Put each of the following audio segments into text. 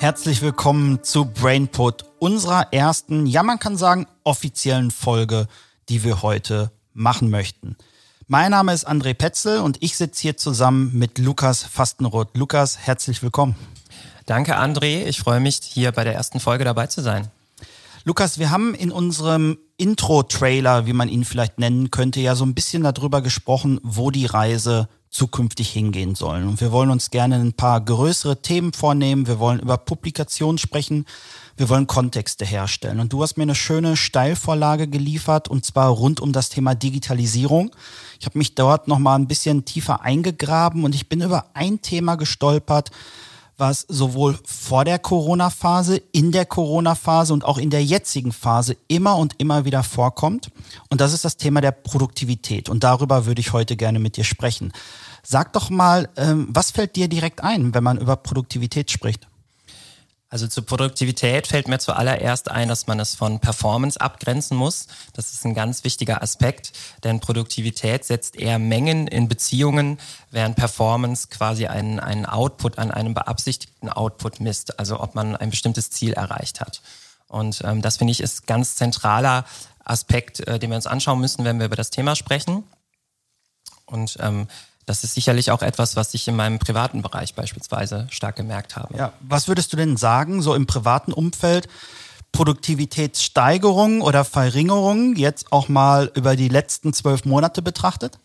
Herzlich willkommen zu Brainput, unserer ersten, ja man kann sagen, offiziellen Folge, die wir heute machen möchten. Mein Name ist André Petzel und ich sitze hier zusammen mit Lukas Fastenroth. Lukas, herzlich willkommen. Danke, André. Ich freue mich, hier bei der ersten Folge dabei zu sein. Lukas, wir haben in unserem Intro-Trailer, wie man ihn vielleicht nennen könnte, ja so ein bisschen darüber gesprochen, wo die Reise zukünftig hingehen sollen. Und wir wollen uns gerne ein paar größere Themen vornehmen. Wir wollen über Publikation sprechen. Wir wollen Kontexte herstellen. Und du hast mir eine schöne Steilvorlage geliefert, und zwar rund um das Thema Digitalisierung. Ich habe mich dort nochmal ein bisschen tiefer eingegraben und ich bin über ein Thema gestolpert, was sowohl vor der Corona-Phase, in der Corona-Phase und auch in der jetzigen Phase immer und immer wieder vorkommt. Und das ist das Thema der Produktivität. Und darüber würde ich heute gerne mit dir sprechen. Sag doch mal, ähm, was fällt dir direkt ein, wenn man über Produktivität spricht? Also zur Produktivität fällt mir zuallererst ein, dass man es von Performance abgrenzen muss. Das ist ein ganz wichtiger Aspekt, denn Produktivität setzt eher Mengen in Beziehungen, während Performance quasi einen, einen Output an einem beabsichtigten Output misst, also ob man ein bestimmtes Ziel erreicht hat. Und ähm, das finde ich ist ganz zentraler Aspekt, äh, den wir uns anschauen müssen, wenn wir über das Thema sprechen. Und ähm, das ist sicherlich auch etwas, was ich in meinem privaten Bereich beispielsweise stark gemerkt habe. Ja, was würdest du denn sagen, so im privaten Umfeld? Produktivitätssteigerung oder Verringerung jetzt auch mal über die letzten zwölf Monate betrachtet?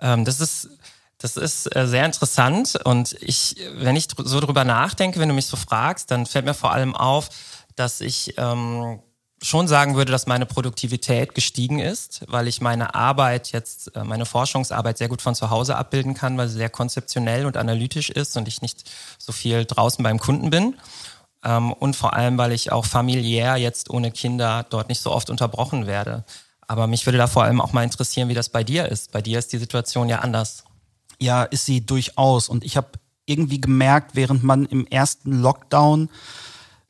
Ähm, das ist das ist äh, sehr interessant und ich, wenn ich so drüber nachdenke, wenn du mich so fragst, dann fällt mir vor allem auf, dass ich ähm, schon sagen würde, dass meine Produktivität gestiegen ist, weil ich meine Arbeit jetzt, äh, meine Forschungsarbeit sehr gut von zu Hause abbilden kann, weil sie sehr konzeptionell und analytisch ist und ich nicht so viel draußen beim Kunden bin. Ähm, und vor allem, weil ich auch familiär jetzt ohne Kinder dort nicht so oft unterbrochen werde. Aber mich würde da vor allem auch mal interessieren, wie das bei dir ist. Bei dir ist die Situation ja anders. Ja, ist sie durchaus. Und ich habe irgendwie gemerkt, während man im ersten Lockdown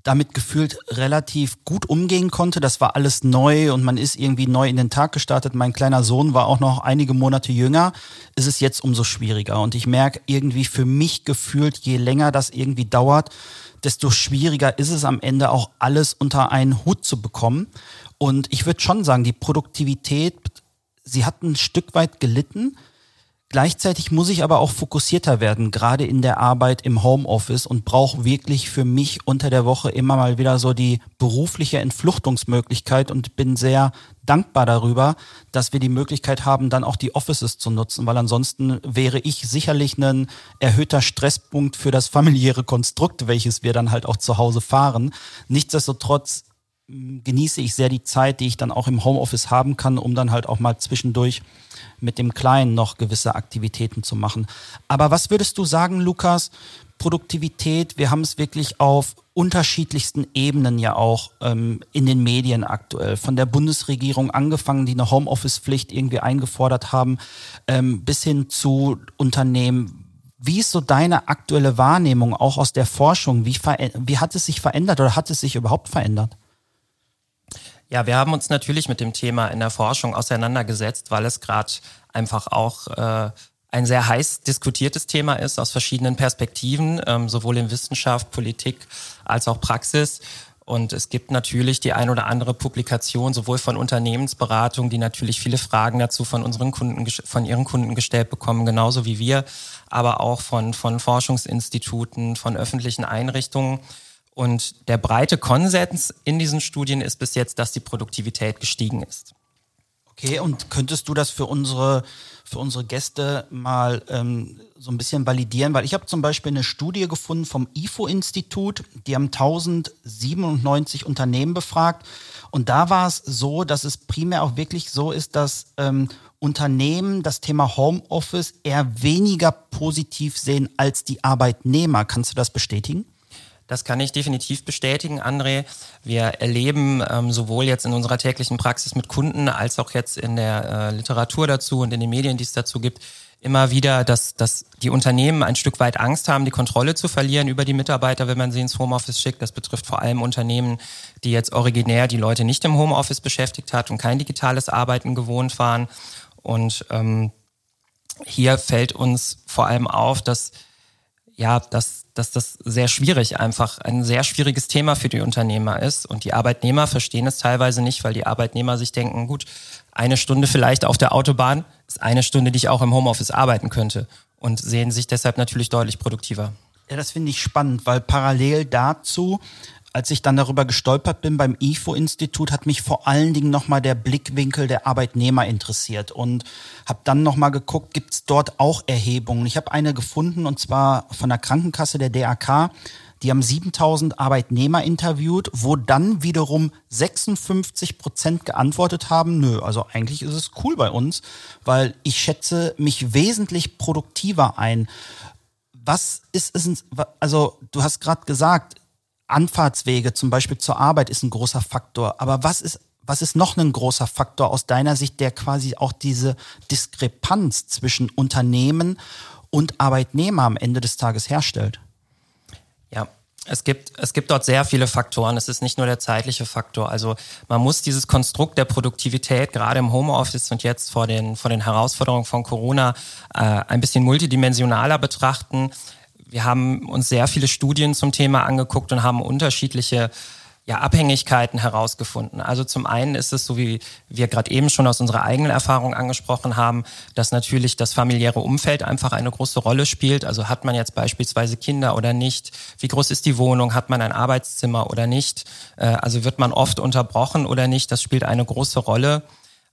damit gefühlt relativ gut umgehen konnte. Das war alles neu und man ist irgendwie neu in den Tag gestartet. Mein kleiner Sohn war auch noch einige Monate jünger. Ist es jetzt umso schwieriger. Und ich merke irgendwie für mich gefühlt, je länger das irgendwie dauert, desto schwieriger ist es am Ende auch alles unter einen Hut zu bekommen. Und ich würde schon sagen, die Produktivität, sie hat ein Stück weit gelitten. Gleichzeitig muss ich aber auch fokussierter werden, gerade in der Arbeit im Homeoffice und brauche wirklich für mich unter der Woche immer mal wieder so die berufliche Entfluchtungsmöglichkeit und bin sehr dankbar darüber, dass wir die Möglichkeit haben, dann auch die Offices zu nutzen, weil ansonsten wäre ich sicherlich ein erhöhter Stresspunkt für das familiäre Konstrukt, welches wir dann halt auch zu Hause fahren. Nichtsdestotrotz genieße ich sehr die Zeit, die ich dann auch im Homeoffice haben kann, um dann halt auch mal zwischendurch mit dem Kleinen noch gewisse Aktivitäten zu machen. Aber was würdest du sagen, Lukas? Produktivität, wir haben es wirklich auf unterschiedlichsten Ebenen ja auch ähm, in den Medien aktuell. Von der Bundesregierung angefangen, die eine Homeoffice-Pflicht irgendwie eingefordert haben, ähm, bis hin zu Unternehmen. Wie ist so deine aktuelle Wahrnehmung auch aus der Forschung? Wie, wie hat es sich verändert oder hat es sich überhaupt verändert? Ja, wir haben uns natürlich mit dem Thema in der Forschung auseinandergesetzt, weil es gerade einfach auch äh, ein sehr heiß diskutiertes Thema ist aus verschiedenen Perspektiven, ähm, sowohl in Wissenschaft, Politik als auch Praxis. Und es gibt natürlich die ein oder andere Publikation, sowohl von Unternehmensberatung, die natürlich viele Fragen dazu von unseren Kunden, von ihren Kunden gestellt bekommen, genauso wie wir, aber auch von, von Forschungsinstituten, von öffentlichen Einrichtungen. Und der breite Konsens in diesen Studien ist bis jetzt, dass die Produktivität gestiegen ist. Okay, und könntest du das für unsere, für unsere Gäste mal ähm, so ein bisschen validieren? Weil ich habe zum Beispiel eine Studie gefunden vom IFO-Institut, die haben 1097 Unternehmen befragt Und da war es so, dass es primär auch wirklich so ist, dass ähm, Unternehmen das Thema Homeoffice eher weniger positiv sehen als die Arbeitnehmer. Kannst du das bestätigen? Das kann ich definitiv bestätigen, André. Wir erleben ähm, sowohl jetzt in unserer täglichen Praxis mit Kunden als auch jetzt in der äh, Literatur dazu und in den Medien, die es dazu gibt, immer wieder, dass, dass die Unternehmen ein Stück weit Angst haben, die Kontrolle zu verlieren über die Mitarbeiter, wenn man sie ins Homeoffice schickt. Das betrifft vor allem Unternehmen, die jetzt originär die Leute nicht im Homeoffice beschäftigt hat und kein digitales Arbeiten gewohnt waren. Und ähm, hier fällt uns vor allem auf, dass ja, dass, dass das sehr schwierig einfach ein sehr schwieriges Thema für die Unternehmer ist. Und die Arbeitnehmer verstehen es teilweise nicht, weil die Arbeitnehmer sich denken, gut, eine Stunde vielleicht auf der Autobahn ist eine Stunde, die ich auch im Homeoffice arbeiten könnte und sehen sich deshalb natürlich deutlich produktiver. Ja, das finde ich spannend, weil parallel dazu als ich dann darüber gestolpert bin beim IFO-Institut, hat mich vor allen Dingen nochmal der Blickwinkel der Arbeitnehmer interessiert und habe dann nochmal geguckt, gibt es dort auch Erhebungen. Ich habe eine gefunden und zwar von der Krankenkasse der DAK. Die haben 7000 Arbeitnehmer interviewt, wo dann wiederum 56 Prozent geantwortet haben, nö, also eigentlich ist es cool bei uns, weil ich schätze mich wesentlich produktiver ein. Was ist es, also du hast gerade gesagt, Anfahrtswege zum Beispiel zur Arbeit ist ein großer Faktor. Aber was ist, was ist noch ein großer Faktor aus deiner Sicht, der quasi auch diese Diskrepanz zwischen Unternehmen und Arbeitnehmer am Ende des Tages herstellt? Ja, es gibt, es gibt dort sehr viele Faktoren. Es ist nicht nur der zeitliche Faktor. Also man muss dieses Konstrukt der Produktivität gerade im Homeoffice und jetzt vor den, vor den Herausforderungen von Corona äh, ein bisschen multidimensionaler betrachten wir haben uns sehr viele Studien zum Thema angeguckt und haben unterschiedliche ja, Abhängigkeiten herausgefunden. Also zum einen ist es, so wie wir gerade eben schon aus unserer eigenen Erfahrung angesprochen haben, dass natürlich das familiäre Umfeld einfach eine große Rolle spielt. Also hat man jetzt beispielsweise Kinder oder nicht? Wie groß ist die Wohnung? Hat man ein Arbeitszimmer oder nicht? Äh, also wird man oft unterbrochen oder nicht? Das spielt eine große Rolle.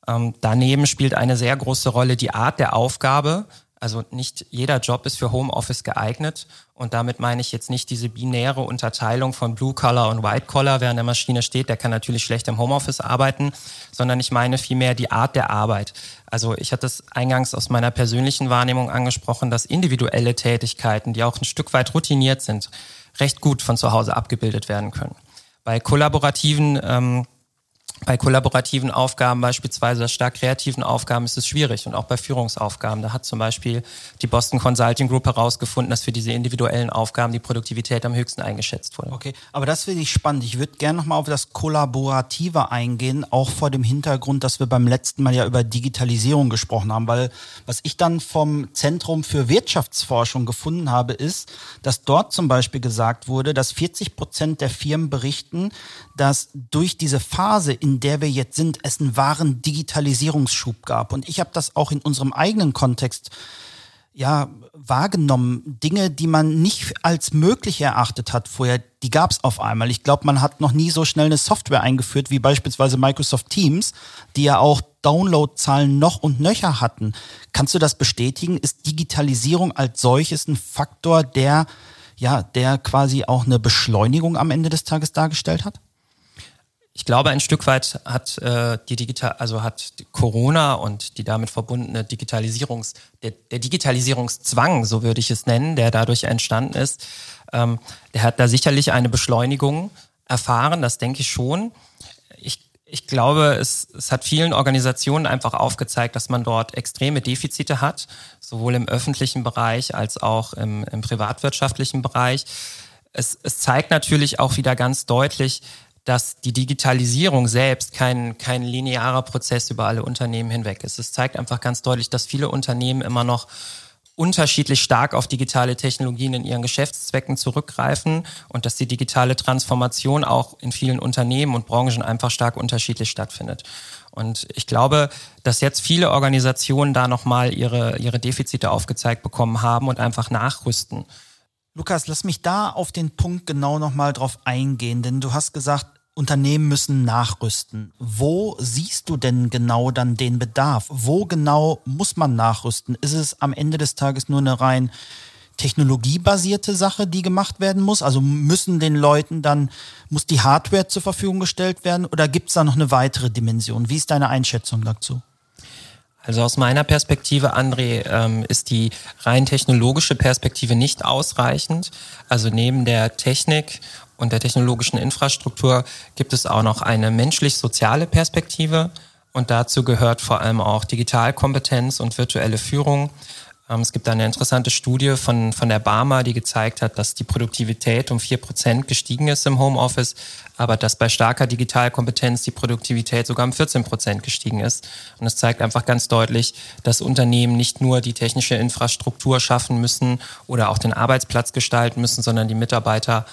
Ähm, daneben spielt eine sehr große Rolle die Art der Aufgabe. Also nicht jeder Job ist für Homeoffice geeignet. Und damit meine ich jetzt nicht diese binäre Unterteilung von Blue Collar und White Collar, wer an der Maschine steht, der kann natürlich schlecht im Homeoffice arbeiten, sondern ich meine vielmehr die Art der Arbeit. Also ich hatte es eingangs aus meiner persönlichen Wahrnehmung angesprochen, dass individuelle Tätigkeiten, die auch ein Stück weit routiniert sind, recht gut von zu Hause abgebildet werden können. Bei kollaborativen ähm, bei kollaborativen Aufgaben, beispielsweise stark kreativen Aufgaben, ist es schwierig und auch bei Führungsaufgaben. Da hat zum Beispiel die Boston Consulting Group herausgefunden, dass für diese individuellen Aufgaben die Produktivität am höchsten eingeschätzt wurde. Okay, aber das finde ich spannend. Ich würde gerne nochmal auf das Kollaborative eingehen, auch vor dem Hintergrund, dass wir beim letzten Mal ja über Digitalisierung gesprochen haben, weil was ich dann vom Zentrum für Wirtschaftsforschung gefunden habe, ist, dass dort zum Beispiel gesagt wurde, dass 40 Prozent der Firmen berichten, dass durch diese Phase, in der wir jetzt sind, es einen wahren Digitalisierungsschub gab. Und ich habe das auch in unserem eigenen Kontext ja wahrgenommen. Dinge, die man nicht als möglich erachtet hat vorher, die gab es auf einmal. Ich glaube, man hat noch nie so schnell eine Software eingeführt wie beispielsweise Microsoft Teams, die ja auch Downloadzahlen noch und nöcher hatten. Kannst du das bestätigen? Ist Digitalisierung als solches ein Faktor, der ja, der quasi auch eine Beschleunigung am Ende des Tages dargestellt hat? Ich glaube, ein Stück weit hat äh, die digital, also hat Corona und die damit verbundene Digitalisierungs, der, der Digitalisierungszwang, so würde ich es nennen, der dadurch entstanden ist, ähm, der hat da sicherlich eine Beschleunigung erfahren. Das denke ich schon. Ich, ich glaube, es, es hat vielen Organisationen einfach aufgezeigt, dass man dort extreme Defizite hat, sowohl im öffentlichen Bereich als auch im, im privatwirtschaftlichen Bereich. Es, es zeigt natürlich auch wieder ganz deutlich, dass die Digitalisierung selbst kein, kein linearer Prozess über alle Unternehmen hinweg ist. Es zeigt einfach ganz deutlich, dass viele Unternehmen immer noch unterschiedlich stark auf digitale Technologien in ihren Geschäftszwecken zurückgreifen und dass die digitale Transformation auch in vielen Unternehmen und Branchen einfach stark unterschiedlich stattfindet. Und ich glaube, dass jetzt viele Organisationen da nochmal ihre, ihre Defizite aufgezeigt bekommen haben und einfach nachrüsten. Lukas, lass mich da auf den Punkt genau nochmal drauf eingehen, denn du hast gesagt, Unternehmen müssen nachrüsten. Wo siehst du denn genau dann den Bedarf? Wo genau muss man nachrüsten? Ist es am Ende des Tages nur eine rein technologiebasierte Sache, die gemacht werden muss? Also müssen den Leuten dann, muss die Hardware zur Verfügung gestellt werden oder gibt es da noch eine weitere Dimension? Wie ist deine Einschätzung dazu? Also aus meiner Perspektive, André, ähm, ist die rein technologische Perspektive nicht ausreichend. Also neben der Technik und der technologischen Infrastruktur gibt es auch noch eine menschlich-soziale Perspektive. Und dazu gehört vor allem auch Digitalkompetenz und virtuelle Führung. Ähm, es gibt eine interessante Studie von, von der Barmer, die gezeigt hat, dass die Produktivität um vier Prozent gestiegen ist im Homeoffice, aber dass bei starker Digitalkompetenz die Produktivität sogar um 14 Prozent gestiegen ist. Und es zeigt einfach ganz deutlich, dass Unternehmen nicht nur die technische Infrastruktur schaffen müssen oder auch den Arbeitsplatz gestalten müssen, sondern die Mitarbeiter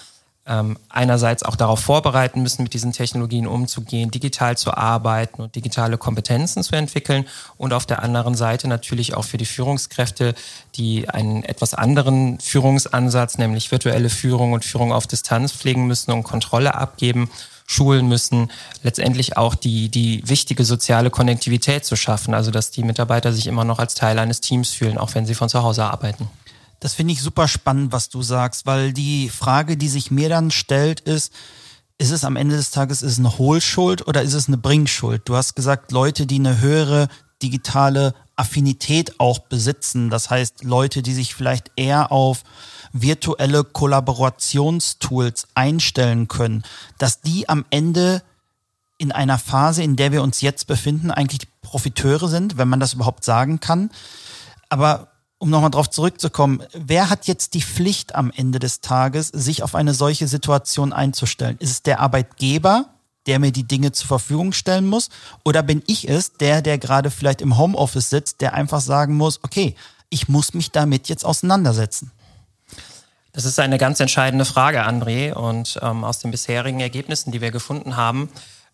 ähm, einerseits auch darauf vorbereiten müssen, mit diesen Technologien umzugehen, digital zu arbeiten und digitale Kompetenzen zu entwickeln und auf der anderen Seite natürlich auch für die Führungskräfte, die einen etwas anderen Führungsansatz, nämlich virtuelle Führung und Führung auf Distanz pflegen müssen und Kontrolle abgeben, schulen müssen, letztendlich auch die, die wichtige soziale Konnektivität zu schaffen, also dass die Mitarbeiter sich immer noch als Teil eines Teams fühlen, auch wenn sie von zu Hause arbeiten. Das finde ich super spannend, was du sagst, weil die Frage, die sich mir dann stellt, ist, ist es am Ende des Tages ist es eine Hohlschuld oder ist es eine Bringschuld? Du hast gesagt, Leute, die eine höhere digitale Affinität auch besitzen, das heißt Leute, die sich vielleicht eher auf virtuelle Kollaborationstools einstellen können, dass die am Ende in einer Phase, in der wir uns jetzt befinden, eigentlich Profiteure sind, wenn man das überhaupt sagen kann. Aber um nochmal drauf zurückzukommen, wer hat jetzt die Pflicht am Ende des Tages, sich auf eine solche Situation einzustellen? Ist es der Arbeitgeber, der mir die Dinge zur Verfügung stellen muss? Oder bin ich es, der, der gerade vielleicht im Homeoffice sitzt, der einfach sagen muss, okay, ich muss mich damit jetzt auseinandersetzen? Das ist eine ganz entscheidende Frage, André. Und ähm, aus den bisherigen Ergebnissen, die wir gefunden haben,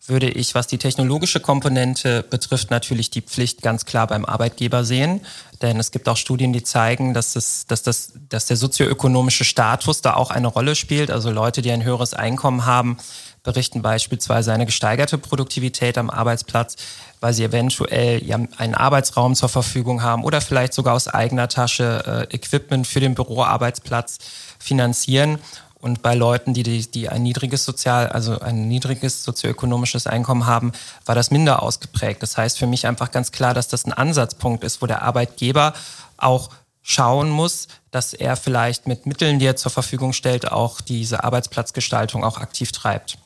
würde ich, was die technologische Komponente betrifft, natürlich die Pflicht ganz klar beim Arbeitgeber sehen. Denn es gibt auch Studien, die zeigen, dass, es, dass, das, dass der sozioökonomische Status da auch eine Rolle spielt. Also Leute, die ein höheres Einkommen haben, berichten beispielsweise eine gesteigerte Produktivität am Arbeitsplatz, weil sie eventuell einen Arbeitsraum zur Verfügung haben oder vielleicht sogar aus eigener Tasche äh, Equipment für den Büroarbeitsplatz finanzieren. Und bei Leuten, die, die, ein niedriges Sozial, also ein niedriges sozioökonomisches Einkommen haben, war das minder ausgeprägt. Das heißt für mich einfach ganz klar, dass das ein Ansatzpunkt ist, wo der Arbeitgeber auch schauen muss, dass er vielleicht mit Mitteln, die er zur Verfügung stellt, auch diese Arbeitsplatzgestaltung auch aktiv treibt.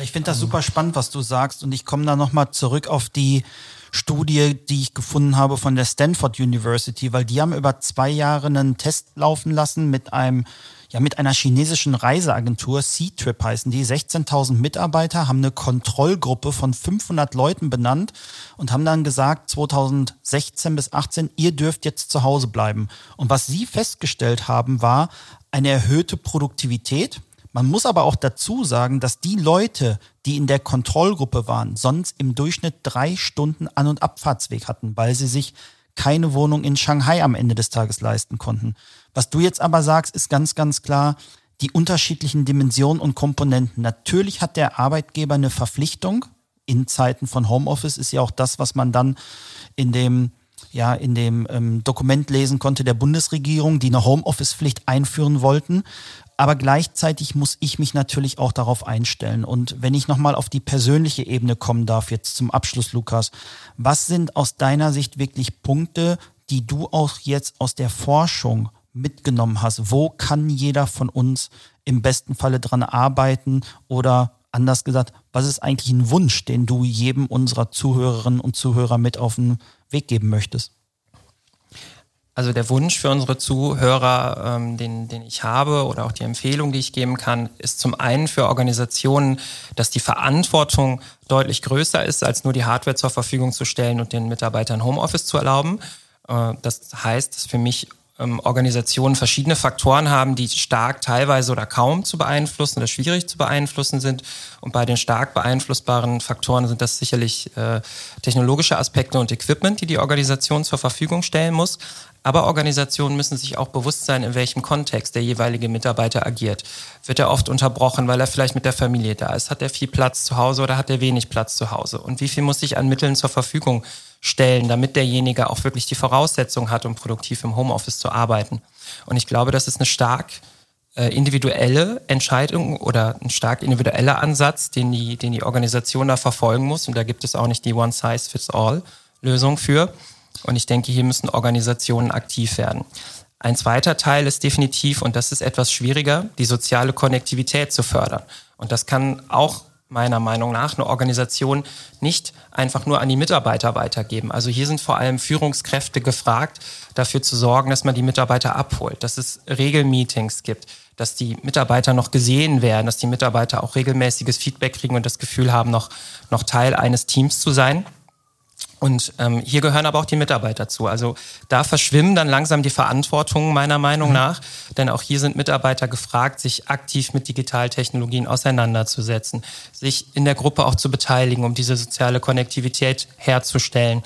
Ich finde das super spannend, was du sagst. Und ich komme da nochmal zurück auf die Studie, die ich gefunden habe von der Stanford University, weil die haben über zwei Jahre einen Test laufen lassen mit einem ja mit einer chinesischen Reiseagentur, C-Trip heißen die, 16.000 Mitarbeiter, haben eine Kontrollgruppe von 500 Leuten benannt und haben dann gesagt, 2016 bis 18, ihr dürft jetzt zu Hause bleiben. Und was sie festgestellt haben, war eine erhöhte Produktivität. Man muss aber auch dazu sagen, dass die Leute, die in der Kontrollgruppe waren, sonst im Durchschnitt drei Stunden An- und Abfahrtsweg hatten, weil sie sich keine Wohnung in Shanghai am Ende des Tages leisten konnten. Was du jetzt aber sagst, ist ganz, ganz klar, die unterschiedlichen Dimensionen und Komponenten. Natürlich hat der Arbeitgeber eine Verpflichtung. In Zeiten von Homeoffice ist ja auch das, was man dann in dem ja in dem ähm, Dokument lesen konnte der Bundesregierung, die eine Homeoffice-Pflicht einführen wollten. Aber gleichzeitig muss ich mich natürlich auch darauf einstellen. Und wenn ich nochmal auf die persönliche Ebene kommen darf, jetzt zum Abschluss, Lukas, was sind aus deiner Sicht wirklich Punkte, die du auch jetzt aus der Forschung mitgenommen hast? Wo kann jeder von uns im besten Falle dran arbeiten? Oder anders gesagt, was ist eigentlich ein Wunsch, den du jedem unserer Zuhörerinnen und Zuhörer mit auf den Weg geben möchtest? Also der Wunsch für unsere Zuhörer, ähm, den, den ich habe oder auch die Empfehlung, die ich geben kann, ist zum einen für Organisationen, dass die Verantwortung deutlich größer ist, als nur die Hardware zur Verfügung zu stellen und den Mitarbeitern Homeoffice zu erlauben. Äh, das heißt, dass für mich ähm, Organisationen verschiedene Faktoren haben, die stark teilweise oder kaum zu beeinflussen oder schwierig zu beeinflussen sind. Und bei den stark beeinflussbaren Faktoren sind das sicherlich äh, technologische Aspekte und Equipment, die die Organisation zur Verfügung stellen muss. Aber Organisationen müssen sich auch bewusst sein, in welchem Kontext der jeweilige Mitarbeiter agiert. Wird er oft unterbrochen, weil er vielleicht mit der Familie da ist? Hat er viel Platz zu Hause oder hat er wenig Platz zu Hause? Und wie viel muss ich an Mitteln zur Verfügung stellen, damit derjenige auch wirklich die Voraussetzung hat, um produktiv im Homeoffice zu arbeiten. Und ich glaube, das ist eine stark äh, individuelle Entscheidung oder ein stark individueller Ansatz, den die, den die Organisation da verfolgen muss. Und da gibt es auch nicht die One-Size-Fits-All-Lösung für. Und ich denke, hier müssen Organisationen aktiv werden. Ein zweiter Teil ist definitiv, und das ist etwas schwieriger, die soziale Konnektivität zu fördern. Und das kann auch meiner Meinung nach eine Organisation nicht einfach nur an die Mitarbeiter weitergeben. Also hier sind vor allem Führungskräfte gefragt, dafür zu sorgen, dass man die Mitarbeiter abholt, dass es Regelmeetings gibt, dass die Mitarbeiter noch gesehen werden, dass die Mitarbeiter auch regelmäßiges Feedback kriegen und das Gefühl haben, noch, noch Teil eines Teams zu sein. Und ähm, hier gehören aber auch die Mitarbeiter zu. Also da verschwimmen dann langsam die Verantwortungen meiner Meinung mhm. nach, denn auch hier sind Mitarbeiter gefragt, sich aktiv mit Digitaltechnologien auseinanderzusetzen, sich in der Gruppe auch zu beteiligen, um diese soziale Konnektivität herzustellen.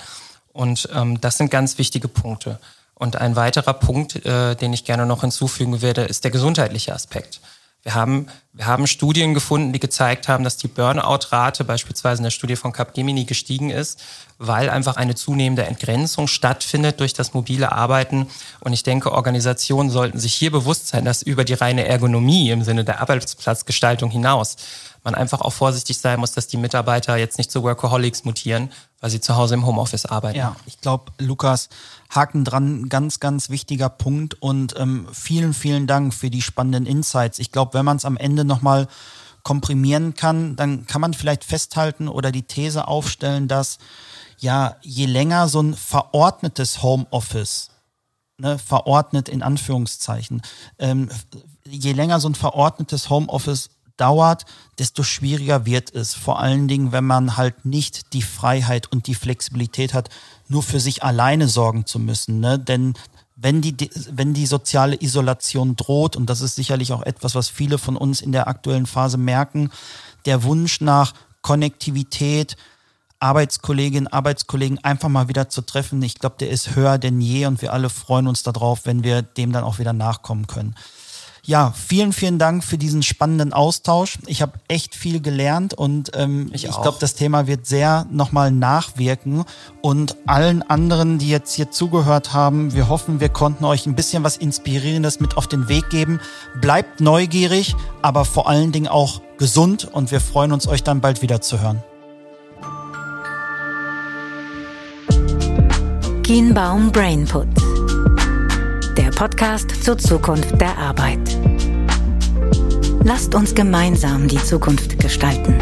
Und ähm, das sind ganz wichtige Punkte. Und ein weiterer Punkt, äh, den ich gerne noch hinzufügen werde, ist der gesundheitliche Aspekt. Wir haben, wir haben Studien gefunden, die gezeigt haben, dass die Burnout-Rate beispielsweise in der Studie von Capgemini gestiegen ist, weil einfach eine zunehmende Entgrenzung stattfindet durch das mobile Arbeiten. Und ich denke, Organisationen sollten sich hier bewusst sein, dass über die reine Ergonomie im Sinne der Arbeitsplatzgestaltung hinaus man einfach auch vorsichtig sein muss, dass die Mitarbeiter jetzt nicht zu Workaholics mutieren, weil sie zu Hause im Homeoffice arbeiten. Ja, ich glaube, Lukas, Haken dran, ganz, ganz wichtiger Punkt und ähm, vielen, vielen Dank für die spannenden Insights. Ich glaube, wenn man es am Ende nochmal komprimieren kann, dann kann man vielleicht festhalten oder die These aufstellen, dass ja, je länger so ein verordnetes Homeoffice, ne, verordnet in Anführungszeichen, ähm, je länger so ein verordnetes Homeoffice dauert, desto schwieriger wird es. Vor allen Dingen, wenn man halt nicht die Freiheit und die Flexibilität hat, nur für sich alleine sorgen zu müssen. Ne? Denn wenn die, wenn die soziale Isolation droht, und das ist sicherlich auch etwas, was viele von uns in der aktuellen Phase merken, der Wunsch nach Konnektivität, Arbeitskolleginnen, Arbeitskollegen einfach mal wieder zu treffen, ich glaube, der ist höher denn je und wir alle freuen uns darauf, wenn wir dem dann auch wieder nachkommen können. Ja, vielen, vielen Dank für diesen spannenden Austausch. Ich habe echt viel gelernt und ähm, ich, ich glaube, das Thema wird sehr nochmal nachwirken. Und allen anderen, die jetzt hier zugehört haben, wir hoffen, wir konnten euch ein bisschen was Inspirierendes mit auf den Weg geben. Bleibt neugierig, aber vor allen Dingen auch gesund und wir freuen uns, euch dann bald wieder zu hören. Kienbaum Brainput Podcast zur Zukunft der Arbeit. Lasst uns gemeinsam die Zukunft gestalten.